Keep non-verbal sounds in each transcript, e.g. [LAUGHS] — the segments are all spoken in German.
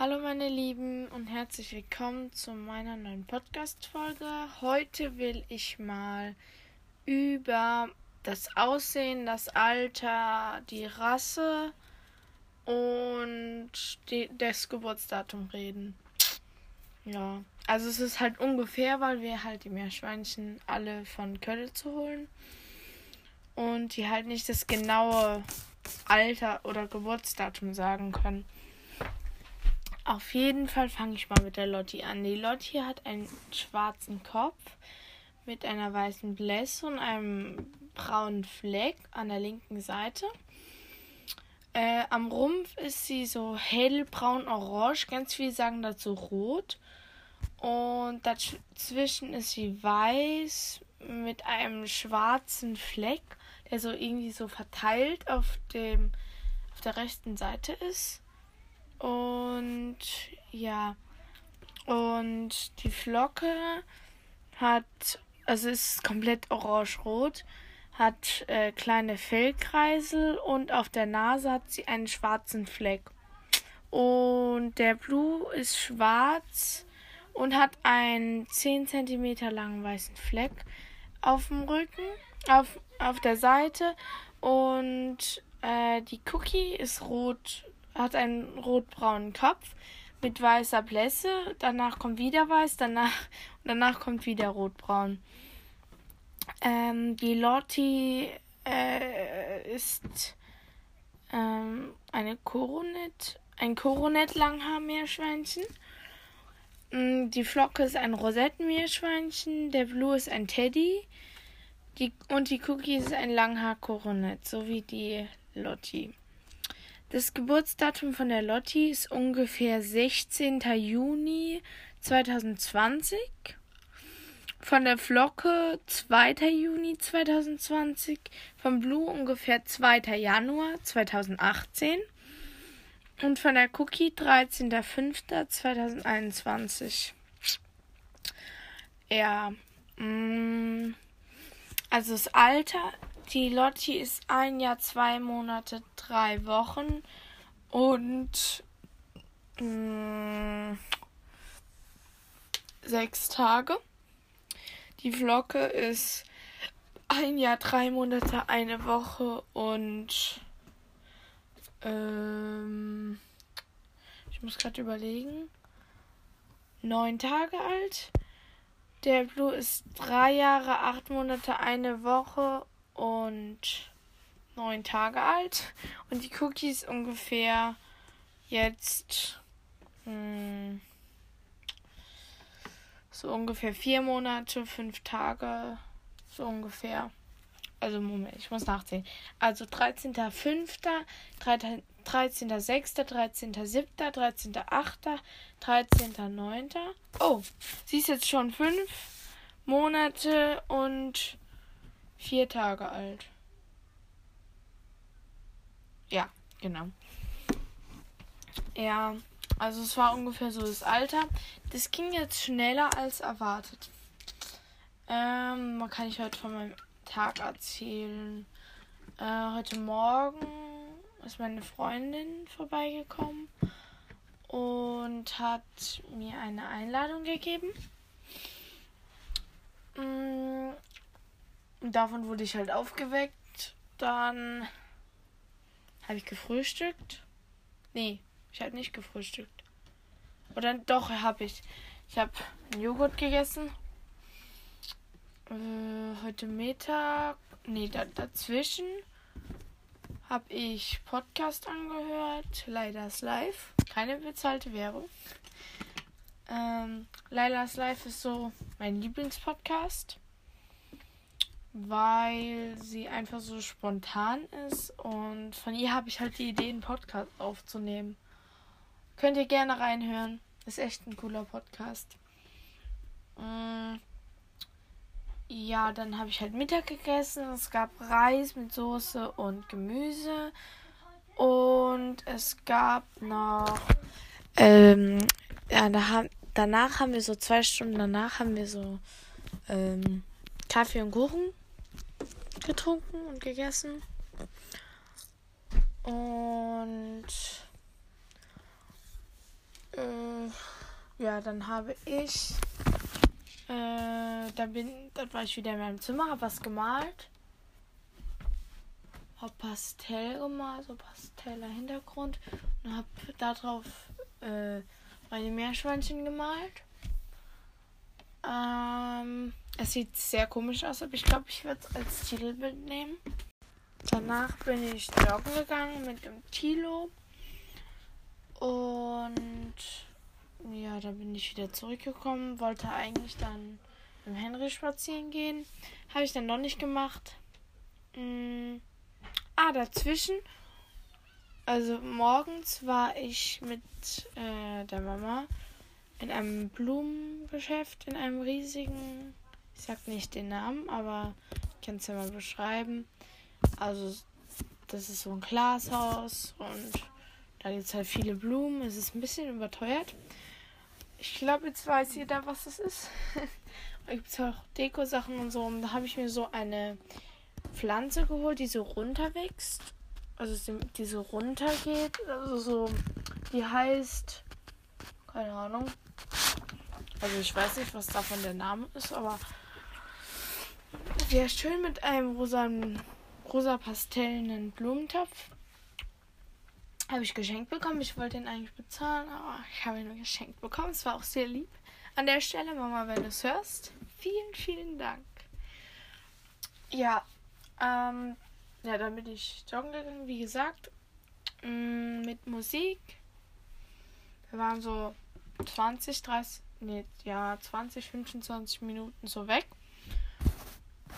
Hallo meine Lieben und herzlich willkommen zu meiner neuen Podcast-Folge. Heute will ich mal über das Aussehen, das Alter, die Rasse und die, das Geburtsdatum reden. Ja, also es ist halt ungefähr, weil wir halt die Meerschweinchen alle von Kölle zu holen und die halt nicht das genaue Alter oder Geburtsdatum sagen können. Auf jeden Fall fange ich mal mit der Lotti an. Die Lotti hat einen schwarzen Kopf mit einer weißen Blässe und einem braunen Fleck an der linken Seite. Äh, am Rumpf ist sie so hellbraun-orange, ganz viele sagen dazu rot. Und dazwischen ist sie weiß mit einem schwarzen Fleck, der so irgendwie so verteilt auf dem auf der rechten Seite ist. Und ja. Und die Flocke hat, also ist komplett orange-rot, hat äh, kleine Fellkreisel und auf der Nase hat sie einen schwarzen Fleck. Und der Blue ist schwarz und hat einen 10 cm langen weißen Fleck auf dem Rücken, auf, auf der Seite. Und äh, die Cookie ist rot hat einen rotbraunen Kopf mit weißer Blässe. Danach kommt wieder weiß, danach, danach kommt wieder rotbraun. Ähm, die Lotti äh, ist ähm, eine Koronet, ein Koronet-Langhaar-Meerschweinchen. Mm, die Flocke ist ein Rosettenmeerschweinchen. Der Blue ist ein Teddy. Die, und die Cookie ist ein Langhaar-Koronet, so wie die Lotti. Das Geburtsdatum von der Lotti ist ungefähr 16. Juni 2020. Von der Flocke 2. Juni 2020. Von Blue ungefähr 2. Januar 2018. Und von der Cookie 13.05.2021. Ja. Mm, also das Alter die Lotti ist ein Jahr, zwei Monate, drei Wochen und mh, mm, sechs Tage. Die Flocke ist ein Jahr, drei Monate, eine Woche und ähm, ich muss gerade überlegen. Neun Tage alt. Der Blue ist drei Jahre, acht Monate, eine Woche und neun Tage alt. Und die Cookies ungefähr jetzt mh, hm, so ungefähr vier Monate, fünf Tage, so ungefähr. Also Moment, ich muss nachzählen. Also 13.05., 13.06., 13.07., 13.08., 13.09. Oh, sie ist jetzt schon fünf Monate und vier Tage alt. Ja, genau. Ja, also es war ungefähr so das Alter. Das ging jetzt schneller als erwartet. Ähm, man kann ich heute von meinem Tag erzählen. Äh, heute Morgen ist meine Freundin vorbeigekommen und hat mir eine Einladung gegeben. Davon wurde ich halt aufgeweckt. Dann habe ich gefrühstückt. Nee, ich habe nicht gefrühstückt. Oder doch, habe ich. Ich habe Joghurt gegessen. Äh, heute Mittag. Nee, da, dazwischen habe ich Podcast angehört. Leidas Live. Keine bezahlte Werbung. Ähm, Leilas Live ist so mein Lieblingspodcast weil sie einfach so spontan ist und von ihr habe ich halt die Idee, einen Podcast aufzunehmen. Könnt ihr gerne reinhören. Ist echt ein cooler Podcast. Mm. Ja, dann habe ich halt Mittag gegessen. Es gab Reis mit Soße und Gemüse. Und es gab noch. Ähm, ja, da danach haben wir so zwei Stunden danach haben wir so ähm, Kaffee und Kuchen getrunken und gegessen. Und äh, ja, dann habe ich, äh, dann bin, dann war ich wieder in meinem Zimmer, habe was gemalt. Hab Pastell gemalt, so pasteller Hintergrund und habe darauf äh, meine Meerschweinchen gemalt. Ähm, es sieht sehr komisch aus, aber ich glaube, ich werde es als Titelbild nehmen. Danach bin ich joggen gegangen mit dem Tilo. Und ja, da bin ich wieder zurückgekommen. Wollte eigentlich dann mit Henry spazieren gehen. Habe ich dann noch nicht gemacht. Hm. Ah, dazwischen. Also morgens war ich mit äh, der Mama in einem Blumengeschäft, in einem riesigen, ich sag nicht den Namen, aber ich kann es ja mal beschreiben. Also das ist so ein Glashaus und da gibt es halt viele Blumen. Es ist ein bisschen überteuert. Ich glaube, jetzt weiß jeder, was es ist. [LAUGHS] da gibt es auch Deko-Sachen und so. Und da habe ich mir so eine Pflanze geholt, die so runterwächst. Also die so runtergeht. Also so, die heißt, keine Ahnung. Also ich weiß nicht, was davon der Name ist, aber wäre schön mit einem rosanen rosa pastellenen Blumentopf. Habe ich geschenkt bekommen. Ich wollte ihn eigentlich bezahlen, aber ich habe ihn geschenkt bekommen. Es war auch sehr lieb. An der Stelle, Mama, wenn du es hörst, vielen, vielen Dank. Ja, ähm, ja, dann bin ich joggen gegangen, wie gesagt, mm, mit Musik. Wir waren so 20, 30, nee, ja, 20, 25 Minuten so weg.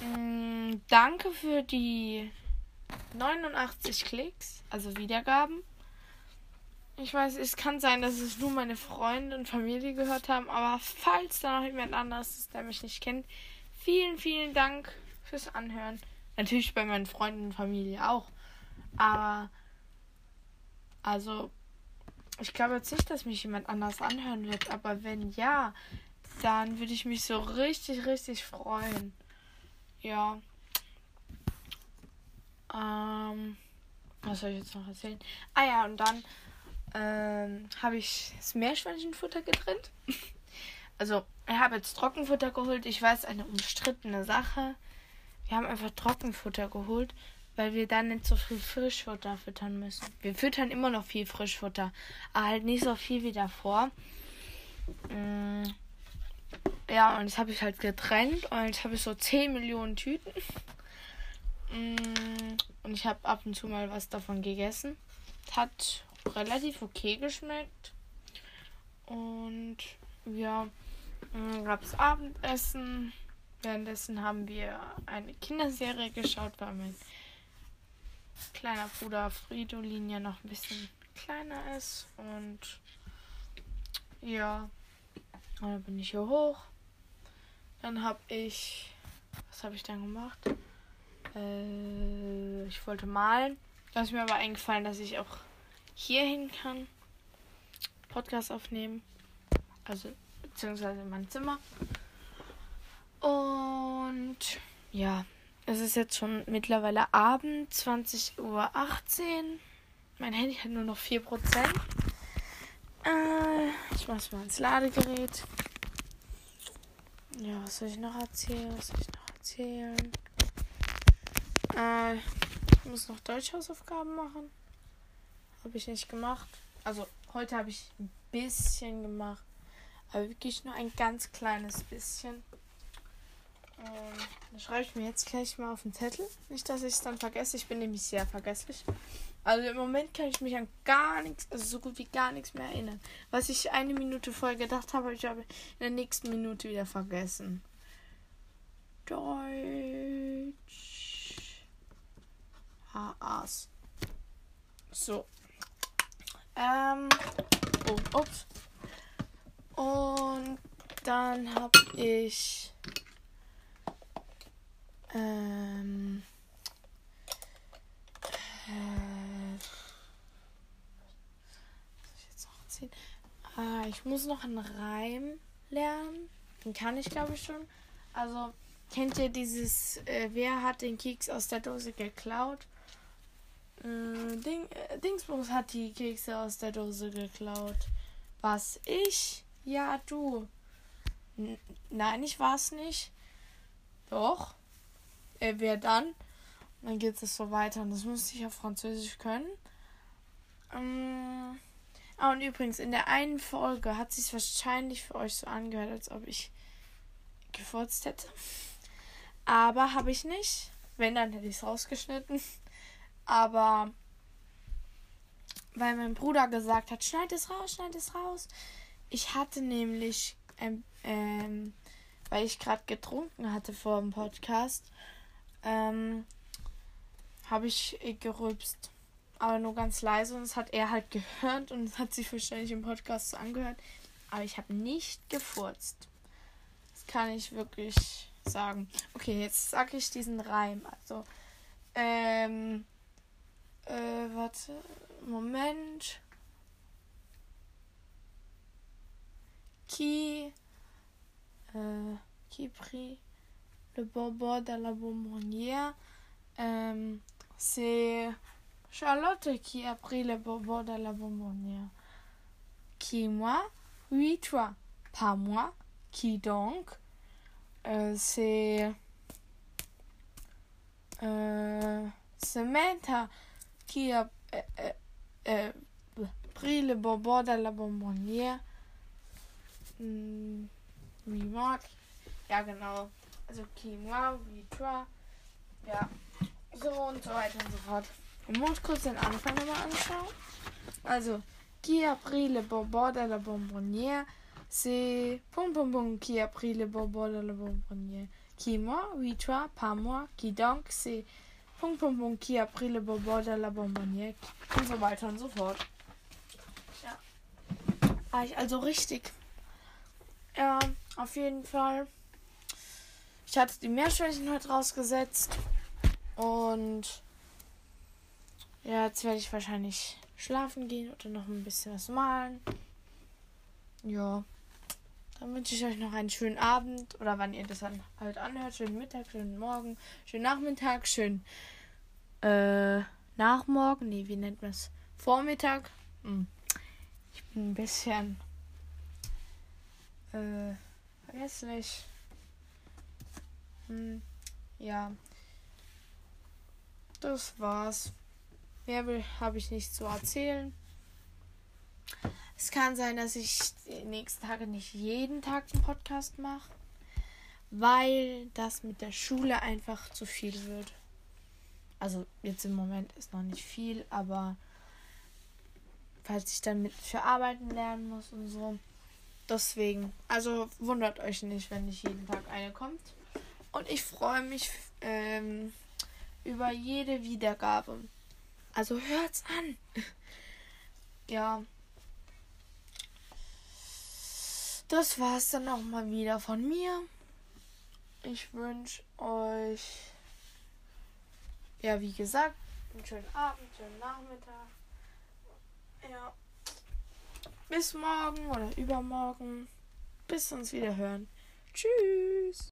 Mm, danke für die 89 Klicks, also Wiedergaben. Ich weiß, es kann sein, dass es nur meine Freunde und Familie gehört haben, aber falls da noch jemand anderes ist, der mich nicht kennt, vielen, vielen Dank fürs Anhören. Natürlich bei meinen Freunden und Familie auch. Aber, also, ich glaube jetzt nicht, dass mich jemand anders anhören wird, aber wenn ja, dann würde ich mich so richtig, richtig freuen. Ja. Ähm, was soll ich jetzt noch erzählen? Ah ja, und dann ähm, habe ich das Meerschweinchenfutter getrennt. [LAUGHS] also, ich habe jetzt Trockenfutter geholt. Ich weiß, eine umstrittene Sache. Wir haben einfach Trockenfutter geholt, weil wir dann nicht so viel Frischfutter füttern müssen. Wir füttern immer noch viel Frischfutter, aber halt nicht so viel wie davor. Ähm, ja, und das habe ich halt getrennt und jetzt habe ich so 10 Millionen Tüten. Mm, und ich habe ab und zu mal was davon gegessen. Hat relativ okay geschmeckt. Und ja, gab es Abendessen. Währenddessen haben wir eine Kinderserie geschaut, weil mein kleiner Bruder Fridolin ja noch ein bisschen kleiner ist. Und ja, dann bin ich hier hoch. Dann habe ich. Was habe ich dann gemacht? Äh, ich wollte malen. Da ist mir aber eingefallen, dass ich auch hier hin kann. Podcast aufnehmen. Also, beziehungsweise in meinem Zimmer. Und ja, es ist jetzt schon mittlerweile Abend, 20.18 Uhr. Mein Handy hat nur noch 4%. Äh, ich mach's mal ins Ladegerät. Ja, was soll ich noch erzählen? Was soll ich noch erzählen? Äh, ich muss noch Deutschhausaufgaben machen. Habe ich nicht gemacht. Also, heute habe ich ein bisschen gemacht. Aber wirklich nur ein ganz kleines bisschen. Ähm, das schreibe ich mir jetzt gleich mal auf den Zettel. Nicht, dass ich es dann vergesse. Ich bin nämlich sehr vergesslich. Also im Moment kann ich mich an gar nichts, also so gut wie gar nichts mehr erinnern. Was ich eine Minute vorher gedacht habe, habe ich aber in der nächsten Minute wieder vergessen. Deutsch. HAs. So. Ähm. Oh, ups. Und dann habe ich. Ähm. Äh, ich jetzt noch erzählen? Ah, ich muss noch einen Reim lernen. Den kann ich, glaube ich, schon. Also, kennt ihr dieses, äh, wer hat den Keks aus der Dose geklaut? Äh, Ding, äh, Dingsbums hat die Kekse aus der Dose geklaut. Was ich? Ja, du. N Nein, ich war es nicht. Doch. Äh, wer dann? Und dann geht es so weiter. Und das musste ich auf Französisch können. Ähm. Ah, und übrigens, in der einen Folge hat sich wahrscheinlich für euch so angehört, als ob ich gefurzt hätte. Aber habe ich nicht. Wenn, dann hätte ich es rausgeschnitten. Aber weil mein Bruder gesagt hat, schneid es raus, schneid es raus. Ich hatte nämlich, ähm, ähm, weil ich gerade getrunken hatte vor dem Podcast, ähm, habe ich gerülpst. Aber nur ganz leise und das hat er halt gehört und hat sich wahrscheinlich im Podcast so angehört. Aber ich habe nicht gefurzt. Das kann ich wirklich sagen. Okay, jetzt sage ich diesen Reim. Also, ähm, äh, warte. Moment. Euh, qui prit le bobo de la bonbonnière euh, C'est Charlotte qui a pris le bobo de la bonbonnière. Qui moi Oui, toi. Pas moi. Qui donc euh, C'est euh, Samantha qui a euh, pris le bonbon de la bonbonnière. Hm, genau. Also Quinoa, toi. Ja. So und so weiter und so fort. Und muss kurz den Anfang nochmal anschauen. Also, qui a pris le bonbon de la bonbonnière? C'est pom pom pom qui a pris le bonbon de la bonbonnière. Qui moi? Oui, toi, pas moi. Qui donc? C'est Punkt, Punkt, Punkt, qui a pris le bobo de la bonbonnière und so weiter und so fort. Ja. Ich also richtig. Ja, auf jeden Fall. Ich hatte die Meerschweinchen heute rausgesetzt. Und ja, jetzt werde ich wahrscheinlich schlafen gehen oder noch ein bisschen was malen. Ja. Dann wünsche ich euch noch einen schönen Abend oder wann ihr das dann halt anhört. Schönen Mittag, schönen Morgen, schönen Nachmittag, schönen äh, Nachmorgen. Nee, wie nennt man es? Vormittag. Hm. Ich bin ein bisschen äh, vergesslich. Hm. Ja. Das war's. Mehr habe ich nicht zu erzählen. Es kann sein, dass ich die nächsten Tage nicht jeden Tag einen Podcast mache, weil das mit der Schule einfach zu viel wird. Also jetzt im Moment ist noch nicht viel, aber falls ich dann mit für Arbeiten lernen muss und so. Deswegen, also wundert euch nicht, wenn nicht jeden Tag eine kommt. Und ich freue mich ähm, über jede Wiedergabe. Also hört's an. [LAUGHS] ja. Das war's dann auch mal wieder von mir. Ich wünsche euch, ja, wie gesagt, einen schönen Abend, schönen Nachmittag. Ja. Bis morgen oder übermorgen. Bis uns wieder hören. Tschüss.